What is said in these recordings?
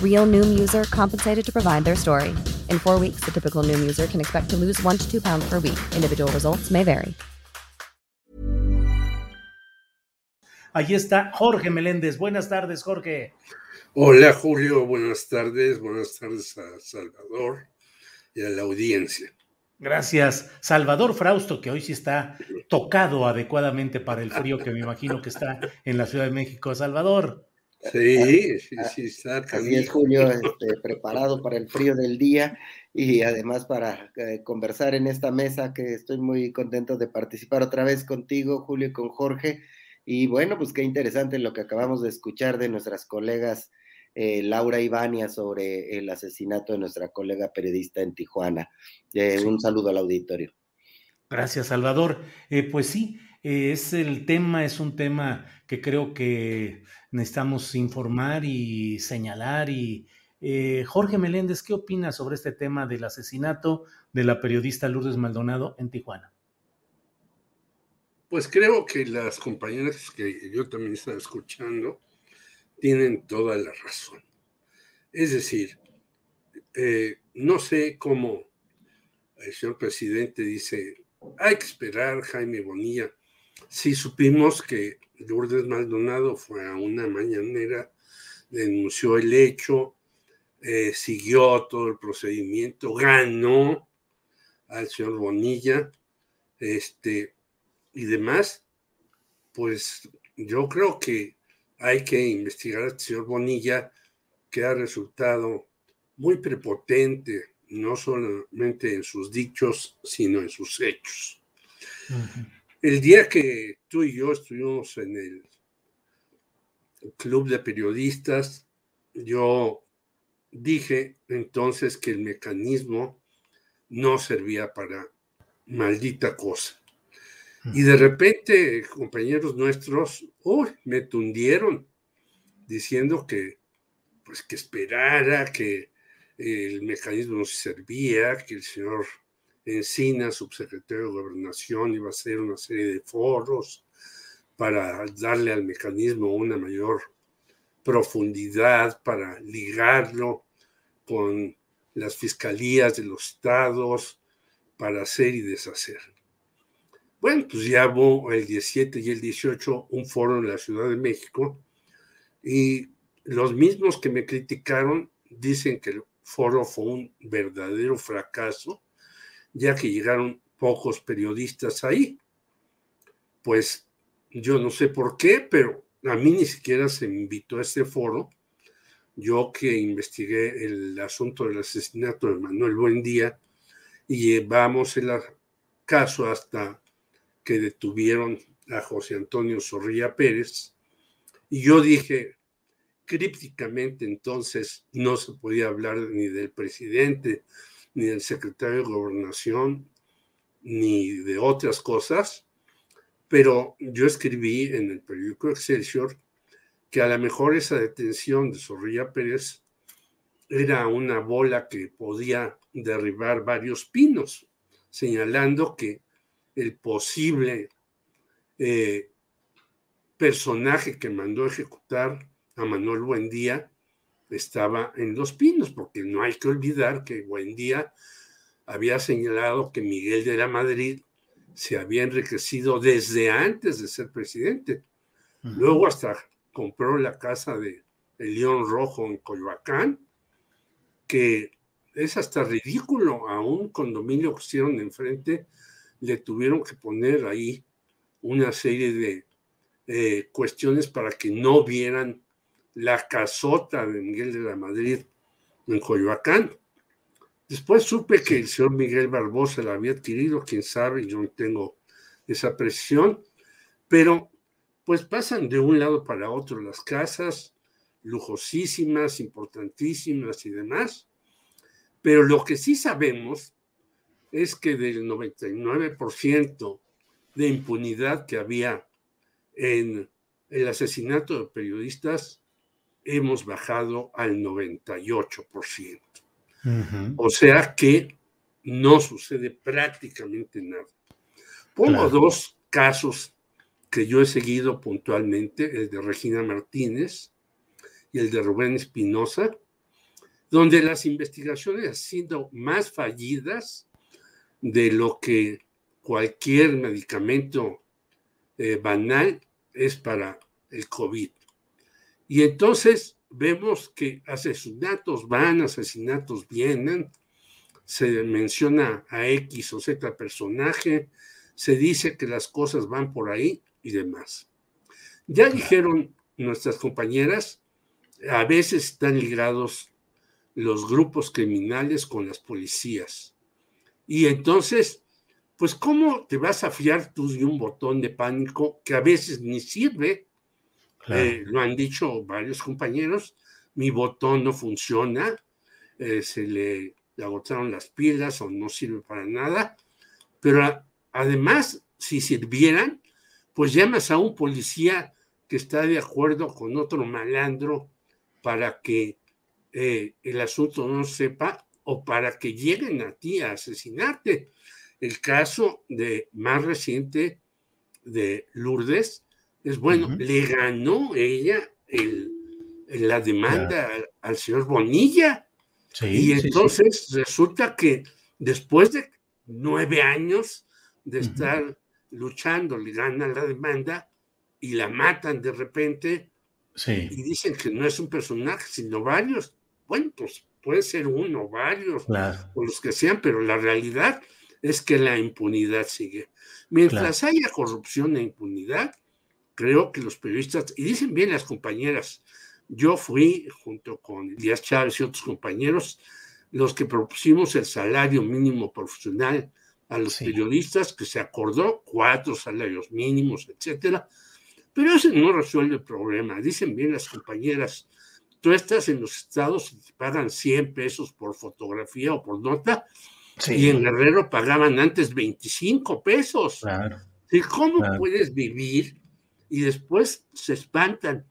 Real Noom user compensated to provide their story. In four weeks, the typical Noom user can expect to lose one to two pounds per week. Individual results may vary. Allí está Jorge Meléndez. Buenas tardes, Jorge. Hola, Julio. Buenas tardes. Buenas tardes a Salvador y a la audiencia. Gracias. Salvador Frausto, que hoy sí está tocado adecuadamente para el frío que me imagino que está en la Ciudad de México. Salvador. Sí, sí, sí, está. Así es, Julio, este, preparado para el frío del día y además para eh, conversar en esta mesa que estoy muy contento de participar otra vez contigo, Julio, y con Jorge. Y bueno, pues qué interesante lo que acabamos de escuchar de nuestras colegas eh, Laura Ibania sobre el asesinato de nuestra colega periodista en Tijuana. Eh, un saludo al auditorio. Gracias, Salvador. Eh, pues sí, es el tema, es un tema que creo que necesitamos informar y señalar. Y Jorge Meléndez, ¿qué opinas sobre este tema del asesinato de la periodista Lourdes Maldonado en Tijuana? Pues creo que las compañeras que yo también estaba escuchando tienen toda la razón. Es decir, eh, no sé cómo el señor presidente dice, hay que esperar, Jaime Bonilla. Si supimos que Lourdes Maldonado fue a una mañanera, denunció el hecho, eh, siguió todo el procedimiento, ganó al señor Bonilla, este, y demás, pues yo creo que hay que investigar al señor Bonilla, que ha resultado muy prepotente, no solamente en sus dichos, sino en sus hechos. El día que tú y yo estuvimos en el club de periodistas, yo dije entonces que el mecanismo no servía para maldita cosa. Y de repente, compañeros nuestros, uy, me tundieron diciendo que, pues, que esperara, que el mecanismo no servía, que el señor Encina, subsecretario de Gobernación, iba a hacer una serie de foros para darle al mecanismo una mayor profundidad, para ligarlo con las fiscalías de los estados, para hacer y deshacer. Bueno, pues ya hubo el 17 y el 18 un foro en la Ciudad de México y los mismos que me criticaron dicen que el foro fue un verdadero fracaso, ya que llegaron pocos periodistas ahí. Pues yo no sé por qué, pero a mí ni siquiera se me invitó a ese foro. Yo que investigué el asunto del asesinato de Manuel Buendía y llevamos el caso hasta que detuvieron a José Antonio Zorrilla Pérez. Y yo dije, crípticamente entonces no se podía hablar ni del presidente, ni del secretario de gobernación, ni de otras cosas, pero yo escribí en el periódico Excelsior que a lo mejor esa detención de Zorrilla Pérez era una bola que podía derribar varios pinos, señalando que el posible eh, personaje que mandó ejecutar a Manuel Buendía estaba en Los Pinos, porque no hay que olvidar que Buendía había señalado que Miguel de la Madrid se había enriquecido desde antes de ser presidente. Luego hasta compró la casa de el León Rojo en Coyoacán, que es hasta ridículo. A un condominio que hicieron enfrente le tuvieron que poner ahí una serie de eh, cuestiones para que no vieran la casota de Miguel de la Madrid en Coyoacán. Después supe que el señor Miguel Barbosa la había adquirido, quién sabe, yo no tengo esa presión, pero pues pasan de un lado para otro las casas, lujosísimas, importantísimas y demás, pero lo que sí sabemos es que del 99% de impunidad que había en el asesinato de periodistas, hemos bajado al 98%. O sea que no sucede prácticamente nada. Pongo dos casos que yo he seguido puntualmente, el de Regina Martínez y el de Rubén Espinosa, donde las investigaciones han sido más fallidas de lo que cualquier medicamento eh, banal es para el COVID. Y entonces vemos que asesinatos van, asesinatos vienen, se menciona a X o Z personaje, se dice que las cosas van por ahí y demás. Ya dijeron nuestras compañeras, a veces están ligados los grupos criminales con las policías. Y entonces, pues, ¿cómo te vas a fiar tú de un botón de pánico que a veces ni sirve? Eh, lo han dicho varios compañeros, mi botón no funciona, eh, se le, agotaron las pilas o no sirve para nada, pero además, si sirvieran, pues llamas a un policía que está de acuerdo con otro malandro para que eh, el asunto no sepa o para que lleguen a ti a asesinarte. El caso de más reciente de Lourdes es bueno, le ganó ella el, la demanda al, señor Bonilla. y entonces resulta que después de nueve años de estar luchando, le ganan la demanda y la matan de repente y dicen que no es un personaje, sino varios. Bueno, pues puede ser uno, varios, o los que sean, pero la realidad es que la impunidad sigue. Mientras haya corrupción e impunidad, creo que los periodistas, y dicen bien las compañeras, yo fui junto con Díaz Chávez y otros compañeros los que propusimos el salario mínimo profesional a los periodistas, que se acordó cuatro salarios mínimos, etcétera. Pero eso no resuelve el problema. Dicen bien las compañeras, tú estás en los estados y te pagan 100 pesos por fotografía o por nota, y en Guerrero pagaban antes 25 pesos. Claro. ¿Cómo puedes vivir y después se espantan.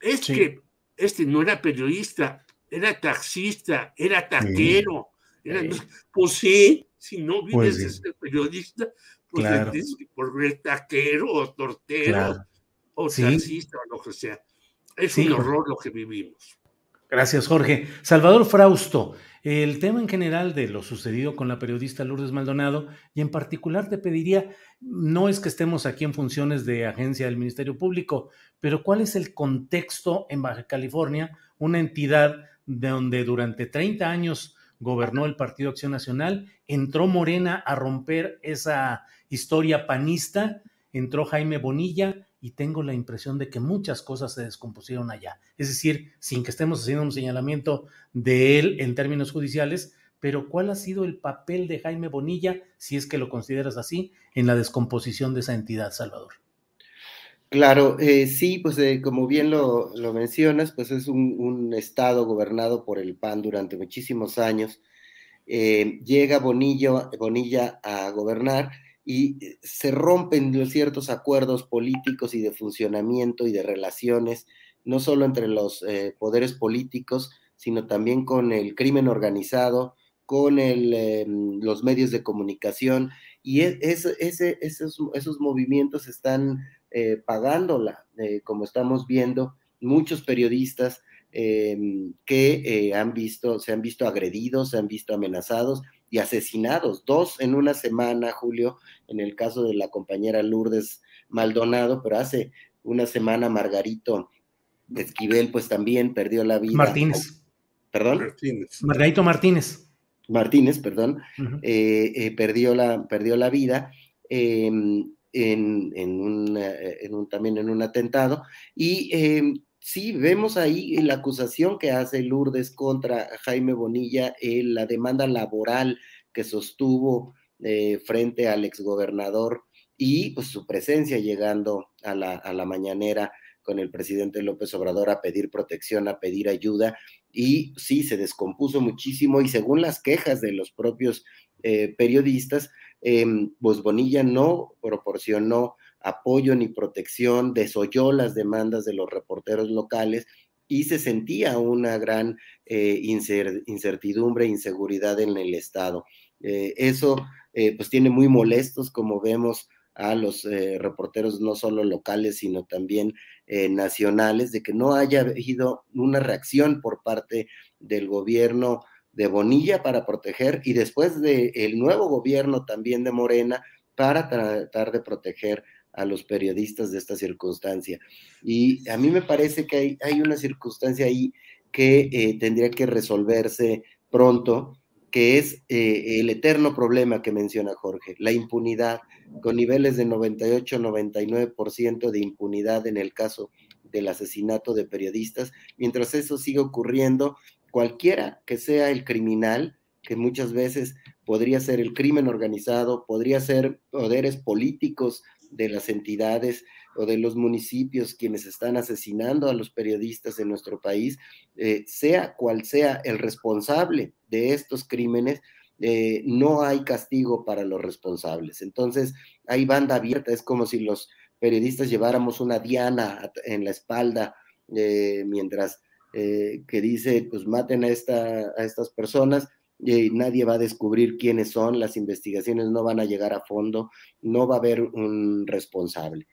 Es que este no era periodista, era taxista, era taquero. Pues sí, si no vives pues de ser periodista, pues claro. tienes que por taquero o tortero o taxista o lo que sea. Es un horror lo que vivimos. Gracias, Jorge. Salvador Frausto, el tema en general de lo sucedido con la periodista Lourdes Maldonado y en particular te pediría, no es que estemos aquí en funciones de agencia del Ministerio Público, pero ¿cuál es el contexto en Baja California, una entidad donde durante 30 años gobernó el Partido Acción Nacional, entró Morena a romper esa historia panista, entró Jaime Bonilla y tengo la impresión de que muchas cosas se descompusieron allá. Es decir, sin que estemos haciendo un señalamiento de él en términos judiciales, pero ¿cuál ha sido el papel de Jaime Bonilla, si es que lo consideras así, en la descomposición de esa entidad, Salvador? Claro, eh, sí, pues eh, como bien lo, mencionas, pues es un, estado gobernado por el PAN durante muchísimos años. Eh, llega Bonilla a gobernar y eh, se rompen ciertos acuerdos políticos y de funcionamiento y de relaciones, no solo entre los eh, poderes políticos, sino también con el crimen organizado, con em, los medios de comunicación, y e, esos, esos, movimientos están eh, pagándola, como estamos viendo, muchos periodistas que han visto, se han visto agredidos, se han visto amenazados, y asesinados, dos en una semana, Julio, en el caso de la compañera Lourdes Maldonado, pero hace una semana Margarito Esquivel pues también perdió la vida. Martínez. ¿Perdón? Martínez. Margarito Martínez. Martínez, perdón, perdió, la, perdió la vida. Em, en, un, también en un atentado. Y em, sí, vemos ahí la acusación que hace Lourdes contra Jaime Bonilla, en la demanda laboral que sostuvo eh, frente al exgobernador y pues, su presencia llegando a la, mañanera con el presidente López Obrador a pedir protección, a pedir ayuda, y sí, se descompuso muchísimo y según las quejas de los propios eh, periodistas, pues Bonilla no proporcionó apoyo ni protección, desoyó las demandas de los reporteros locales y se sentía una gran eh, incertidumbre inseguridad en el Estado. Eh, eso pues tiene muy molestos, como vemos, a los reporteros no solo locales, sino también nacionales, de que no haya habido una reacción por parte del gobierno de Bonilla para proteger y después del el nuevo gobierno también de Morena para tratar de proteger a los periodistas de esta circunstancia. Y a mí me parece que hay, hay una circunstancia ahí que eh, tendría que resolverse pronto, que es eh, el eterno problema que menciona Jorge, la impunidad, con niveles de 98-99% de impunidad en el caso del asesinato de periodistas. Mientras eso sigue ocurriendo, cualquiera que sea el criminal, que muchas veces podría ser el crimen organizado, podría ser poderes políticos de las entidades o de los municipios quienes están asesinando a los periodistas en nuestro país, eh, sea cual sea el responsable de estos crímenes, eh, no hay castigo para los responsables. Entonces, hay banda abierta, es como si los periodistas lleváramos una diana en la espalda eh, mientras que dice, pues maten a, esta, a estas personas y nadie va a descubrir quiénes son, las investigaciones no van a llegar a fondo, no va a haber un responsable.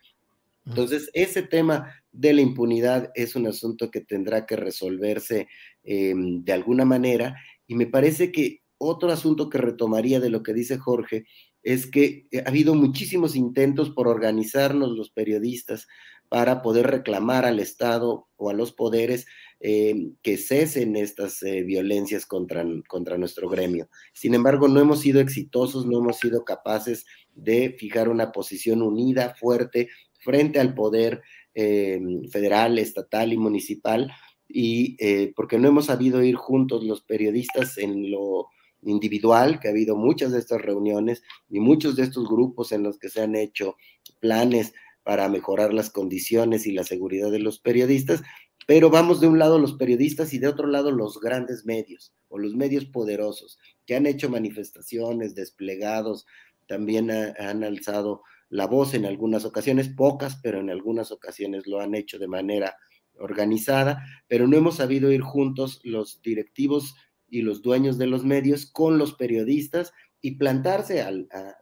Entonces, ese tema de la impunidad es un asunto que tendrá que resolverse em, de alguna manera y me parece que otro asunto que retomaría de lo que dice Jorge es que ha habido muchísimos intentos por organizarnos los periodistas para poder reclamar al Estado o a los poderes eh, que cesen estas eh, violencias contra, contra nuestro gremio. Sin embargo, no hemos sido exitosos, no hemos sido capaces de fijar una posición unida, fuerte, frente al poder eh, federal, estatal y municipal, y porque no hemos sabido ir juntos los periodistas en lo individual, que ha habido muchas de estas reuniones y muchos de estos grupos en los que se han hecho planes para mejorar las condiciones y la seguridad de los periodistas, pero vamos de un lado los periodistas y de otro lado los grandes medios o los medios poderosos que han hecho manifestaciones, desplegados, también han alzado la voz en algunas ocasiones, pocas, pero en algunas ocasiones lo han hecho de manera organizada, pero no hemos sabido ir juntos los directivos y los dueños de los medios con los periodistas y plantarse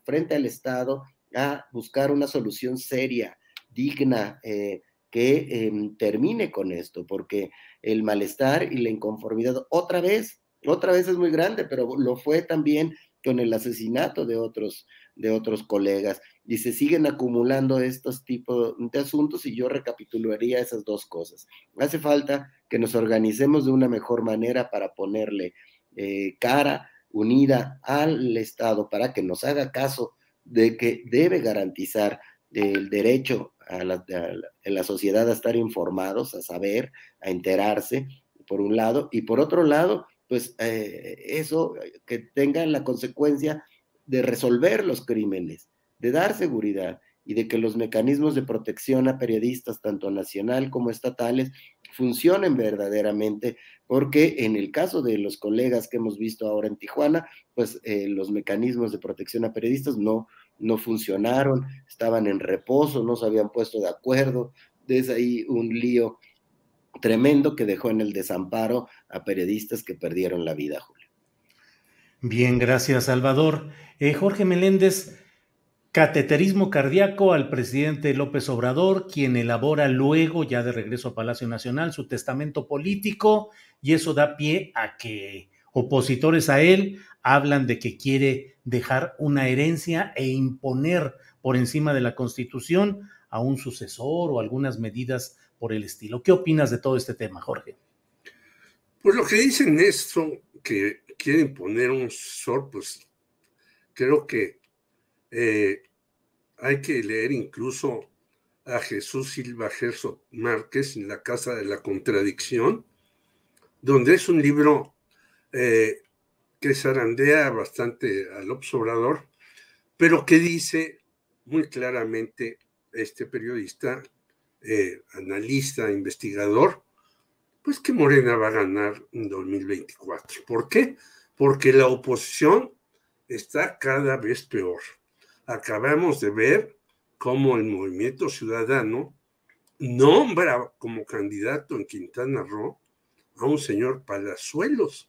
frente al Estado a buscar una solución seria, digna, eh, que em, termine con esto, porque el malestar y la inconformidad otra vez, otra vez es muy grande, pero lo fue también con el asesinato de otros, de otros colegas. Y se siguen acumulando estos tipos de asuntos y yo recapitularía esas dos cosas. Hace falta que nos organicemos de una mejor manera para ponerle eh, cara unida al Estado, para que nos haga caso de que debe garantizar el derecho a la, sociedad a estar informados, a saber, a enterarse, por un lado, y por otro lado, pues eh, eso que tenga la consecuencia de resolver los crímenes, de dar seguridad y de que los mecanismos de protección a periodistas, tanto nacional como estatales, funcionen verdaderamente, porque en el caso de los colegas que hemos visto ahora en Tijuana, pues eh, los mecanismos de protección a periodistas no, no funcionaron, estaban en reposo, no se habían puesto de acuerdo, desde ahí un lío tremendo que dejó en el desamparo a periodistas que perdieron la vida, Julio. Bien, gracias, Salvador. Eh, Jorge Meléndez, cateterismo cardíaco al presidente López Obrador, quien elabora luego, ya de regreso a Palacio Nacional, su testamento político, y eso da pie a que opositores a él hablan de que quiere dejar una herencia e imponer por encima de la Constitución a un sucesor o algunas medidas por el estilo. ¿Qué opinas de todo este tema, Jorge? Pues lo que dicen esto, que quieren poner un sol, pues creo que eh, hay que leer incluso a Jesús Silva Gerso Márquez en La Casa de la Contradicción, donde es un libro eh, que zarandea bastante al observador, pero que dice muy claramente este periodista, eh, analista, investigador, pues que Morena va a ganar en 2024. ¿Por qué? Porque la oposición está cada vez peor. Acabamos de ver cómo el movimiento ciudadano nombra como candidato en Quintana Roo a un señor Palazuelos,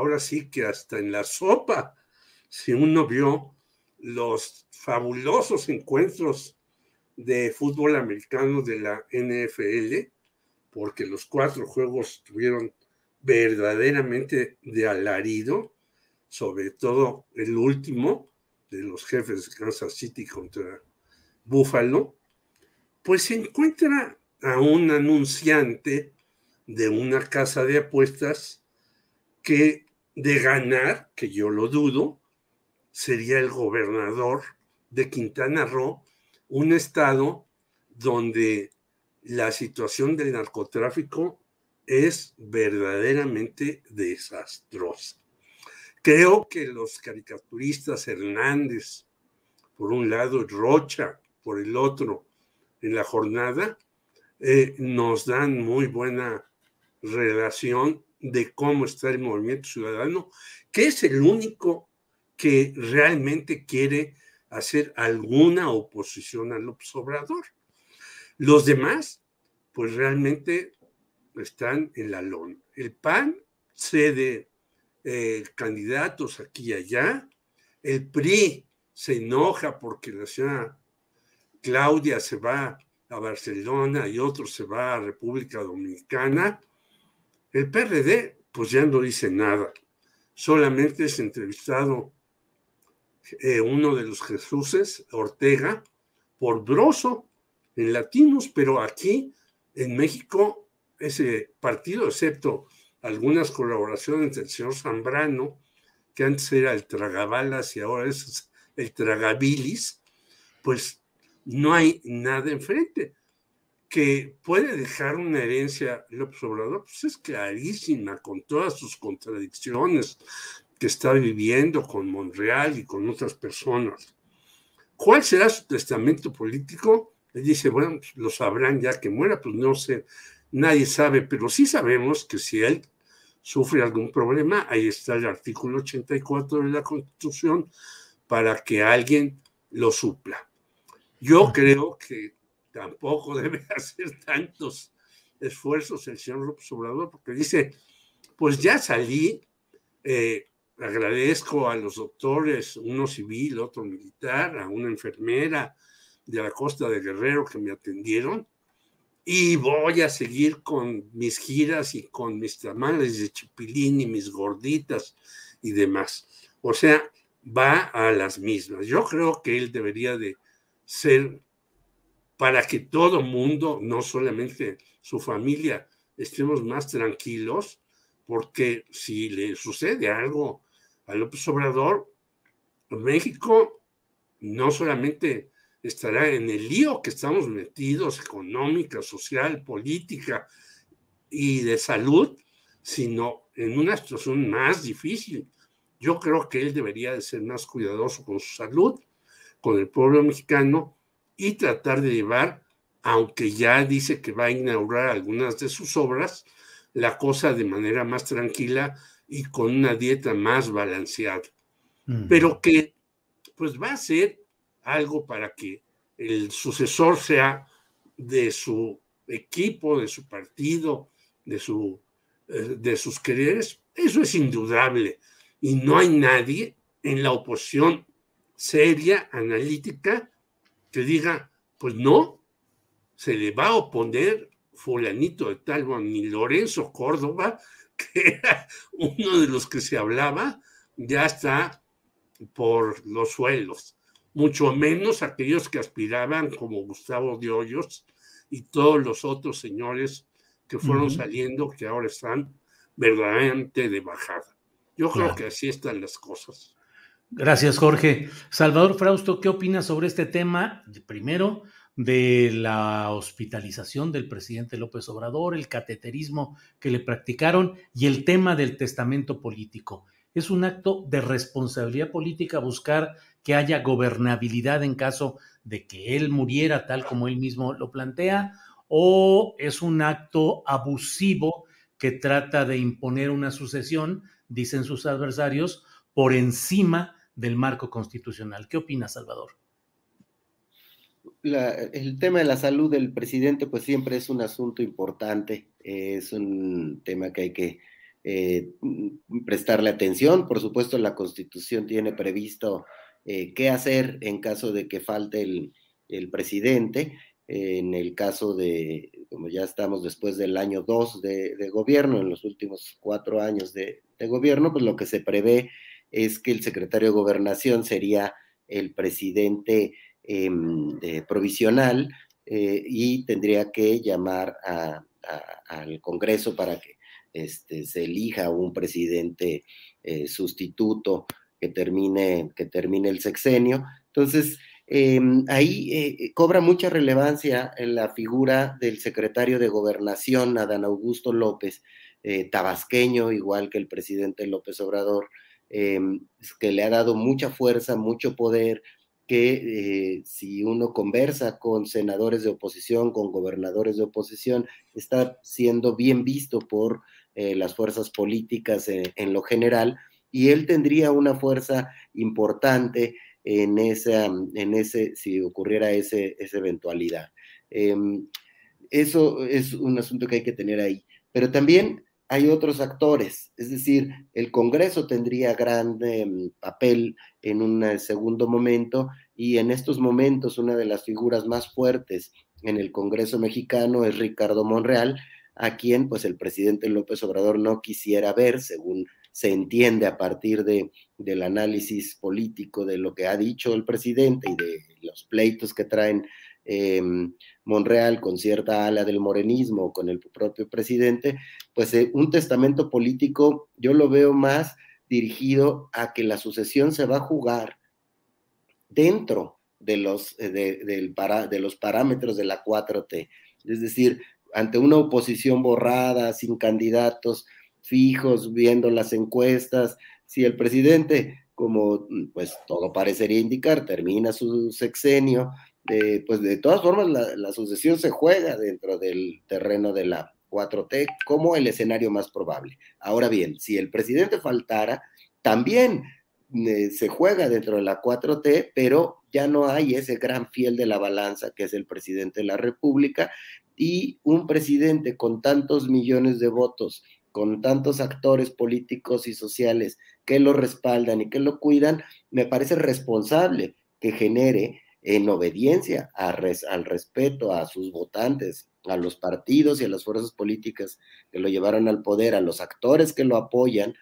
Ahora sí que hasta en la sopa, si uno vio los fabulosos encuentros de fútbol americano de la NFL, porque los cuatro juegos tuvieron verdaderamente de alarido, sobre todo el último de los jefes de Kansas City contra Buffalo, pues se encuentra a un anunciante de una casa de apuestas que de ganar, que yo lo dudo, sería el gobernador de Quintana Roo, un estado donde la situación del narcotráfico es verdaderamente desastrosa. Creo que los caricaturistas Hernández, por un lado, Rocha, por el otro, en la jornada, eh, nos dan muy buena relación de cómo está el movimiento ciudadano, que es el único que realmente quiere hacer alguna oposición al observador. Los demás, pues realmente están en la lona. El PAN cede eh, candidatos aquí y allá. El PRI se enoja porque la señora Claudia se va a Barcelona y otro se va a República Dominicana. El PRD, pues ya no dice nada. Solamente es entrevistado eh, uno de los Jesuses, Ortega, por Broso en latinos, pero aquí en México ese partido, excepto algunas colaboraciones del señor Zambrano, que antes era el tragabalas y ahora es el tragabilis, pues no hay nada enfrente. Que puede dejar una herencia López Obrador, pues es clarísima, con todas sus contradicciones, que está viviendo con Monreal y con otras personas. ¿Cuál será su testamento político? Le dice, bueno, pues, lo sabrán ya que muera, pues no sé, nadie sabe, pero sí sabemos que si él sufre algún problema, ahí está el artículo 84 de la Constitución para que alguien lo supla. Yo creo que tampoco debe hacer tantos esfuerzos el señor López Obrador, porque dice, pues ya salí, eh, agradezco a los doctores, uno civil, otro militar, a una enfermera de la costa de Guerrero que me atendieron y voy a seguir con mis giras y con mis tamales de chipilín y mis gorditas y demás. O sea, va a las mismas. Yo creo que él debería de ser para que todo mundo, no solamente su familia, estemos más tranquilos, porque si le sucede algo a López Obrador, México no solamente estará en el lío que estamos metidos, económica, social, política y de salud, sino en una situación más difícil. Yo creo que él debería de ser más cuidadoso con su salud, con el pueblo mexicano y tratar de llevar, aunque ya dice que va a inaugurar algunas de sus obras, la cosa de manera más tranquila y con una dieta más balanceada. Pero que pues va a ser algo para que el sucesor sea de su equipo, de su partido, de, su, eh, de sus quereres, eso es indudable. Y no hay nadie en la oposición seria, analítica, que diga, pues no, se le va a oponer fulanito de tal, ni Lorenzo Córdoba, que era uno de los que se hablaba, ya está por los suelos, mucho menos aquellos que aspiraban como Gustavo de Hoyos y todos los otros señores que fueron saliendo, que ahora están verdaderamente de bajada. Yo creo que así están las cosas. Gracias, Jorge. Salvador Frausto, ¿qué opinas sobre este tema? Primero, de la hospitalización del presidente López Obrador, el cateterismo que le practicaron y el tema del testamento político. Es un acto de responsabilidad política buscar que haya gobernabilidad en caso de que él muriera tal como él mismo lo plantea, o es un acto abusivo que trata de imponer una sucesión, dicen sus adversarios, por encima del marco constitucional. ¿Qué opina, Salvador? el tema de la salud del presidente pues siempre es un asunto importante, es un tema que hay que eh, prestarle atención. Por supuesto, la Constitución tiene previsto eh, qué hacer en caso de que falte el, presidente. en el caso de, como ya estamos después del año 2 de, gobierno, en los últimos cuatro años de, de gobierno, pues lo que se prevé es que el secretario de gobernación sería el presidente em, provisional eh, y tendría que llamar al Congreso para que este, se elija un presidente eh, sustituto que termine, que termine el sexenio. Entonces, em, ahí eh, cobra mucha relevancia en la figura del secretario de gobernación, Adán Augusto López, tabasqueño, igual que el presidente López Obrador, Em, que le ha dado mucha fuerza, mucho poder, que eh, si uno conversa con senadores de oposición, con gobernadores de oposición, está siendo bien visto por eh, las fuerzas políticas en, lo general, y él tendría una fuerza importante en, esa, en ese, si ocurriera ese, esa eventualidad. Em, eso es un asunto que hay que tener ahí. Pero también hay otros actores, es decir, el Congreso tendría gran em, papel en un eh, segundo momento y en estos momentos una de las figuras más fuertes en el Congreso mexicano es Ricardo Monreal, a quien pues el presidente López Obrador no quisiera ver, según se entiende a partir de, del análisis político de lo que ha dicho el presidente y de los pleitos que traen Em, Monreal con cierta ala del morenismo, con el propio presidente, pues eh, un testamento político yo lo veo más dirigido a que la sucesión se va a jugar dentro de los, eh, de los parámetros de la 4T. Es decir, ante una oposición borrada, sin candidatos fijos, viendo las encuestas, si el presidente, como pues todo parecería indicar, termina su sexenio, pues de todas formas la, sucesión se juega dentro del terreno de la 4T como el escenario más probable. Ahora bien, si el presidente faltara, también eh, se juega dentro de la 4T, pero ya no hay ese gran fiel de la balanza que es el presidente de la República y un presidente con tantos millones de votos, con tantos actores políticos y sociales que lo respaldan y que lo cuidan, me parece responsable que genere en obediencia al respeto a sus votantes, a los partidos y a las fuerzas políticas que lo llevaron al poder, a los actores que lo apoyan,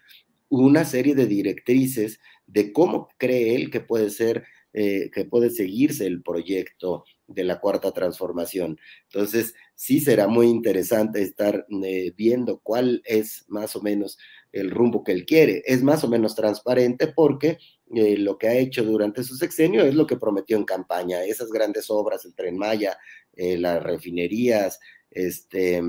una serie de directrices de cómo cree él que puede ser, eh, que puede seguirse el proyecto de la cuarta transformación. Entonces, sí será muy interesante estar eh, viendo cuál es más o menos el rumbo que él quiere. Es más o menos transparente porque eh, lo que ha hecho durante su sexenio es lo que prometió en campaña, esas grandes obras, el tren Maya, eh, las refinerías, este,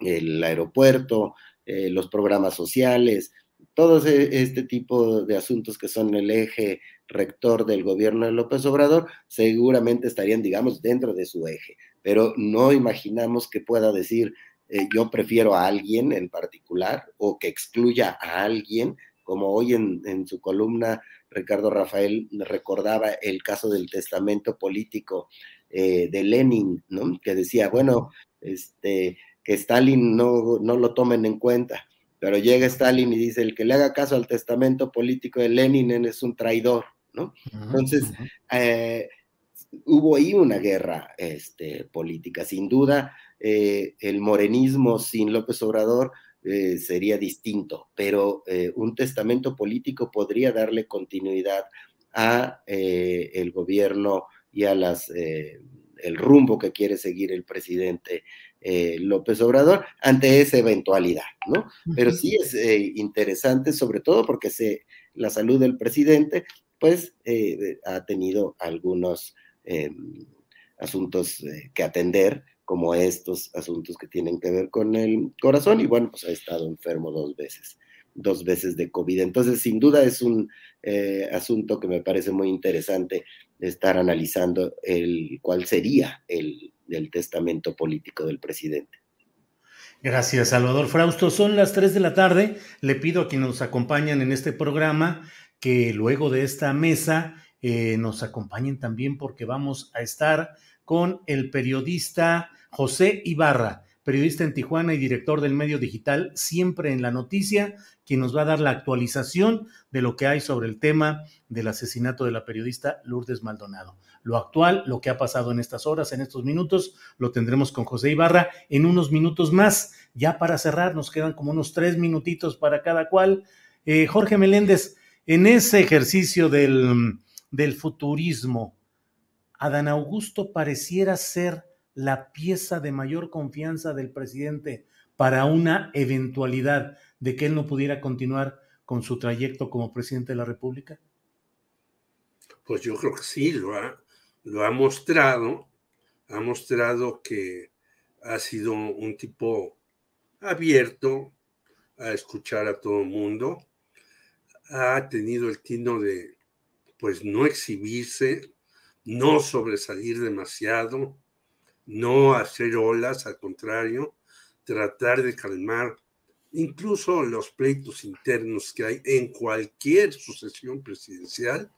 el aeropuerto, los programas sociales, todo este tipo de asuntos que son el eje rector del gobierno de López Obrador, seguramente estarían, digamos, dentro de su eje, pero no imaginamos que pueda decir eh, yo prefiero a alguien en particular o que excluya a alguien, como hoy en, su columna Ricardo Rafael recordaba el caso del testamento político eh, de Lenin, ¿no? que decía, bueno, este, que Stalin no, no lo tomen en cuenta pero llega Stalin y dice, el que le haga caso al testamento político de Lenin es un traidor, ¿no? Entonces, eh, hubo ahí una guerra este, política. Sin duda, eh, el morenismo sin López Obrador eh, sería distinto, pero un testamento político podría darle continuidad a el gobierno y a las el rumbo que quiere seguir el presidente eh, López Obrador ante esa eventualidad, ¿no? Pero sí es eh, interesante, sobre todo porque se, la salud del presidente, pues, eh, ha tenido algunos asuntos que atender, como estos asuntos que tienen que ver con el corazón, y bueno, pues ha estado enfermo dos veces dos veces de COVID. Entonces, sin duda es un asunto que me parece muy interesante estar analizando el cuál sería el, testamento político del presidente. Gracias, Salvador Frausto. Son las 3 de la tarde. Le pido a quienes nos acompañan en este programa que luego de esta mesa eh, nos acompañen también porque vamos a estar con el periodista José Ibarra, periodista en Tijuana y director del medio digital Siempre en la Noticia, quien nos va a dar la actualización de lo que hay sobre el tema del asesinato de la periodista Lourdes Maldonado. Lo actual, lo que ha pasado en estas horas, en estos minutos, lo tendremos con José Ibarra en unos minutos más. Ya para cerrar, nos quedan como unos tres minutitos para cada cual. Eh, Jorge Meléndez, en ese ejercicio del, del futurismo, Adán Augusto pareciera ser la pieza de mayor confianza del presidente para una eventualidad de que él no pudiera continuar con su trayecto como presidente de la República? Pues yo creo que sí, lo ha, lo ha mostrado, ha mostrado que ha sido un tipo abierto a escuchar a todo el mundo, ha tenido el tino de pues no exhibirse, no sobresalir demasiado, no hacer olas, al contrario, tratar de calmar incluso los pleitos internos que hay en cualquier sucesión presidencial.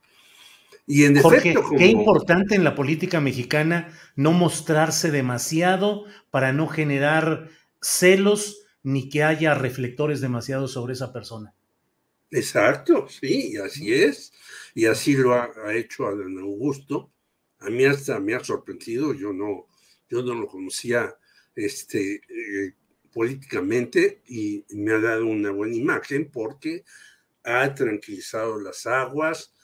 Y en efecto, qué importante en la política mexicana no mostrarse demasiado para no generar celos ni que haya reflectores demasiado sobre esa persona. Exacto, sí, así es. Y así lo ha, hecho Adán Augusto. A mí hasta me ha sorprendido, yo no, yo no lo conocía este, eh, políticamente y me ha dado una buena imagen porque ha tranquilizado las aguas,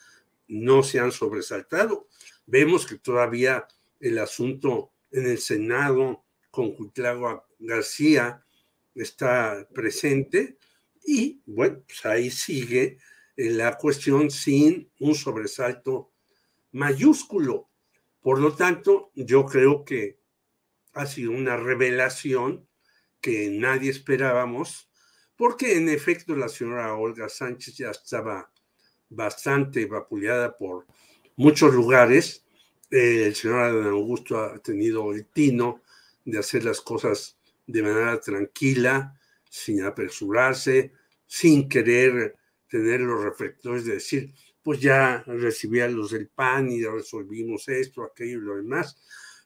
no se han sobresaltado. Vemos que todavía el asunto en el Senado con Cuitlagua García está presente y bueno, pues ahí sigue la cuestión sin un sobresalto mayúsculo. Por lo tanto, yo creo que ha sido una revelación que nadie esperábamos, porque en efecto la señora Olga Sánchez ya estaba bastante vapuleada por muchos lugares. el señor Adán Augusto ha tenido el tino de hacer las cosas de manera tranquila, sin apresurarse, sin querer tener los reflectores de decir, pues ya recibí a los del PAN y resolvimos esto, aquello y lo demás,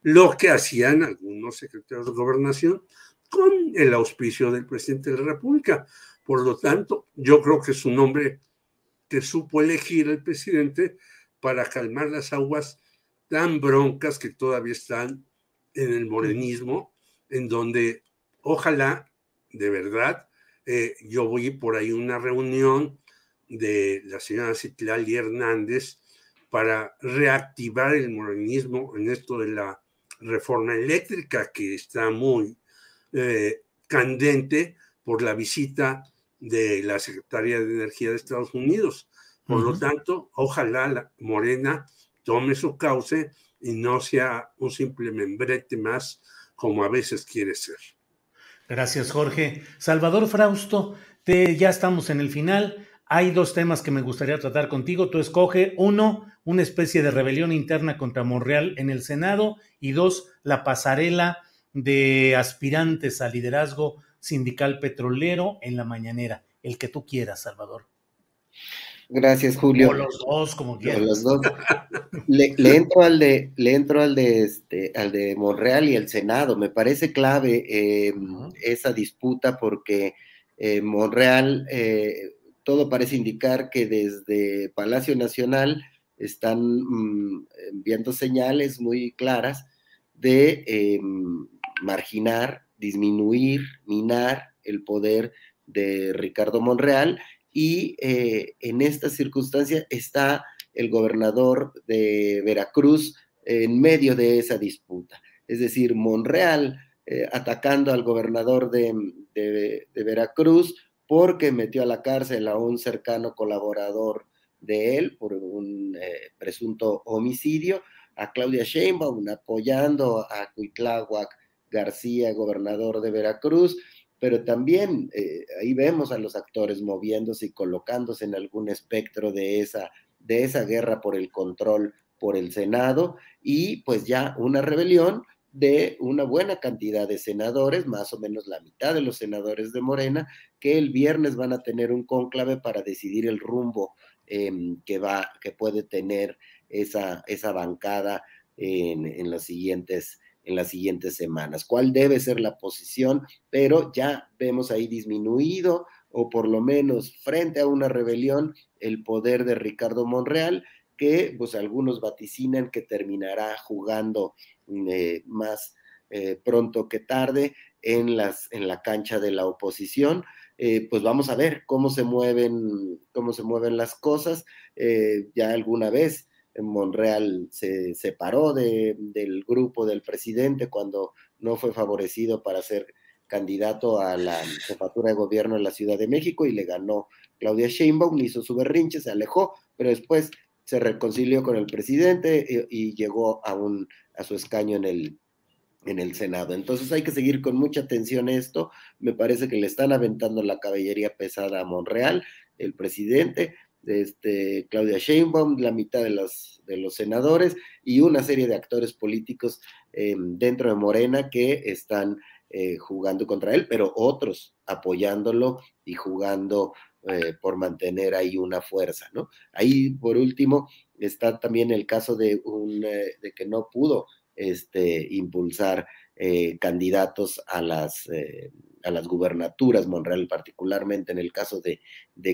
lo que hacían algunos secretarios de gobernación, con el auspicio del presidente de la República. Por lo tanto, yo creo que es un hombre que supo elegir el presidente para calmar las aguas tan broncas que todavía están en el morenismo, en donde ojalá, de verdad, eh, yo voy por ahí una reunión de la señora Citlali Hernández para reactivar el morenismo en esto de la reforma eléctrica que está muy eh, candente por la visita de la Secretaría de Energía de Estados Unidos. Por lo tanto, ojalá la Morena tome su cauce y no sea un simple membrete más como a veces quiere ser. Gracias, Jorge. Salvador Frausto, te, ya estamos en el final. Hay dos temas que me gustaría tratar contigo. Tú escoge uno, una especie de rebelión interna contra Monreal en el Senado y dos, la pasarela de aspirantes a liderazgo sindical petrolero en la mañanera. El que tú quieras, Salvador. Gracias, Julio. O los dos, como quieras. los dos. Le, entro al de, le entro al de este, al de Monreal y el Senado. Me parece clave eh, esa disputa porque eh, Monreal, eh, todo parece indicar que desde Palacio Nacional están mm, enviando señales muy claras de marginar, disminuir, minar el poder de Ricardo Monreal y eh, en esta circunstancia está el gobernador de Veracruz en medio de esa disputa. Es decir, Monreal eh, atacando al gobernador de, Veracruz porque metió a la cárcel a un cercano colaborador de él por un eh, presunto homicidio, a Claudia Sheinbaum apoyando a Cuitláhuac García, gobernador de Veracruz, pero también eh, ahí vemos a los actores moviéndose y colocándose en algún espectro de esa, de esa guerra por el control por el Senado y pues ya una rebelión de una buena cantidad de senadores, más o menos la mitad de los senadores de Morena, que el viernes van a tener un cónclave para decidir el rumbo em, que va, que puede tener esa, esa bancada en, en siguientes en las siguientes semanas. ¿Cuál debe ser la posición? Pero ya vemos ahí disminuido o por lo menos frente a una rebelión el poder de Ricardo Monreal, que pues algunos vaticinan que terminará jugando eh, más eh, pronto que tarde en, las, en la cancha de la oposición. Eh, pues vamos a ver cómo se mueven, cómo se mueven las cosas. ya alguna vez Monreal se separó del grupo del presidente cuando no fue favorecido para ser candidato a la jefatura de gobierno en la Ciudad de México y le ganó Claudia Sheinbaum, hizo su berrinche, se alejó, pero después se reconcilió con el presidente y, llegó a, un, a su escaño en el, en el Senado. Entonces hay que seguir con mucha atención esto. Me parece que le están aventando la caballería pesada a Monreal, el presidente este, Claudia Sheinbaum, la mitad de los, de los senadores y una serie de actores políticos em, dentro de Morena que están eh, jugando contra él, pero otros apoyándolo y jugando eh, por mantener ahí una fuerza, ¿no? Ahí, por último, está también el caso de, un, eh, de que no pudo este, impulsar candidatos a las a las gubernaturas, Monreal particularmente en el caso de,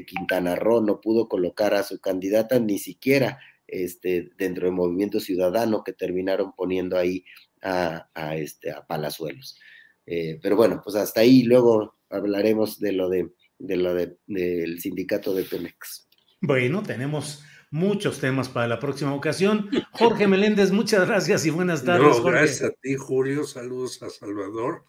Quintana Roo, no pudo colocar a su candidata ni siquiera este, dentro del movimiento ciudadano que terminaron poniendo ahí a, este, Palazuelos. Eh, pero bueno, pues hasta ahí luego hablaremos de lo de, de lo de, del sindicato de Pemex. Bueno, tenemos muchos temas para la próxima ocasión. Jorge Meléndez, muchas gracias y buenas tardes. gracias a ti, Julio. Saludos a Salvador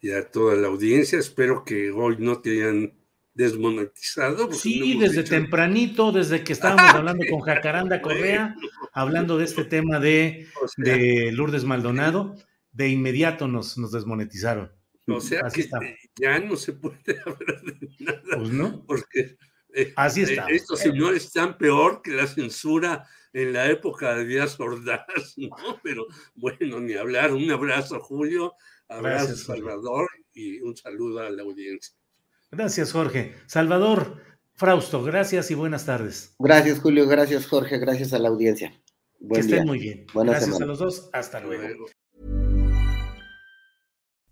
y a toda la audiencia. Espero que hoy no te hayan desmonetizado. Sí, desde tempranito, desde que estábamos hablando con Jacaranda Correa, hablando de este tema de, de Lourdes Maldonado, de inmediato nos, nos desmonetizaron. O sea que ya no se puede hablar de nada. Pues no. Porque eh, Así eh, está. estos señores están peor que la censura en la época de Díaz Ordaz, ¿no? Pero bueno, ni hablar. Un abrazo, Julio. Gracias, Salvador, y un saludo a la audiencia. Gracias, Jorge. Salvador Frausto, gracias y buenas tardes. Gracias, Julio. Gracias, Jorge. Gracias a la audiencia. que estén muy bien. gracias a los dos. Hasta luego.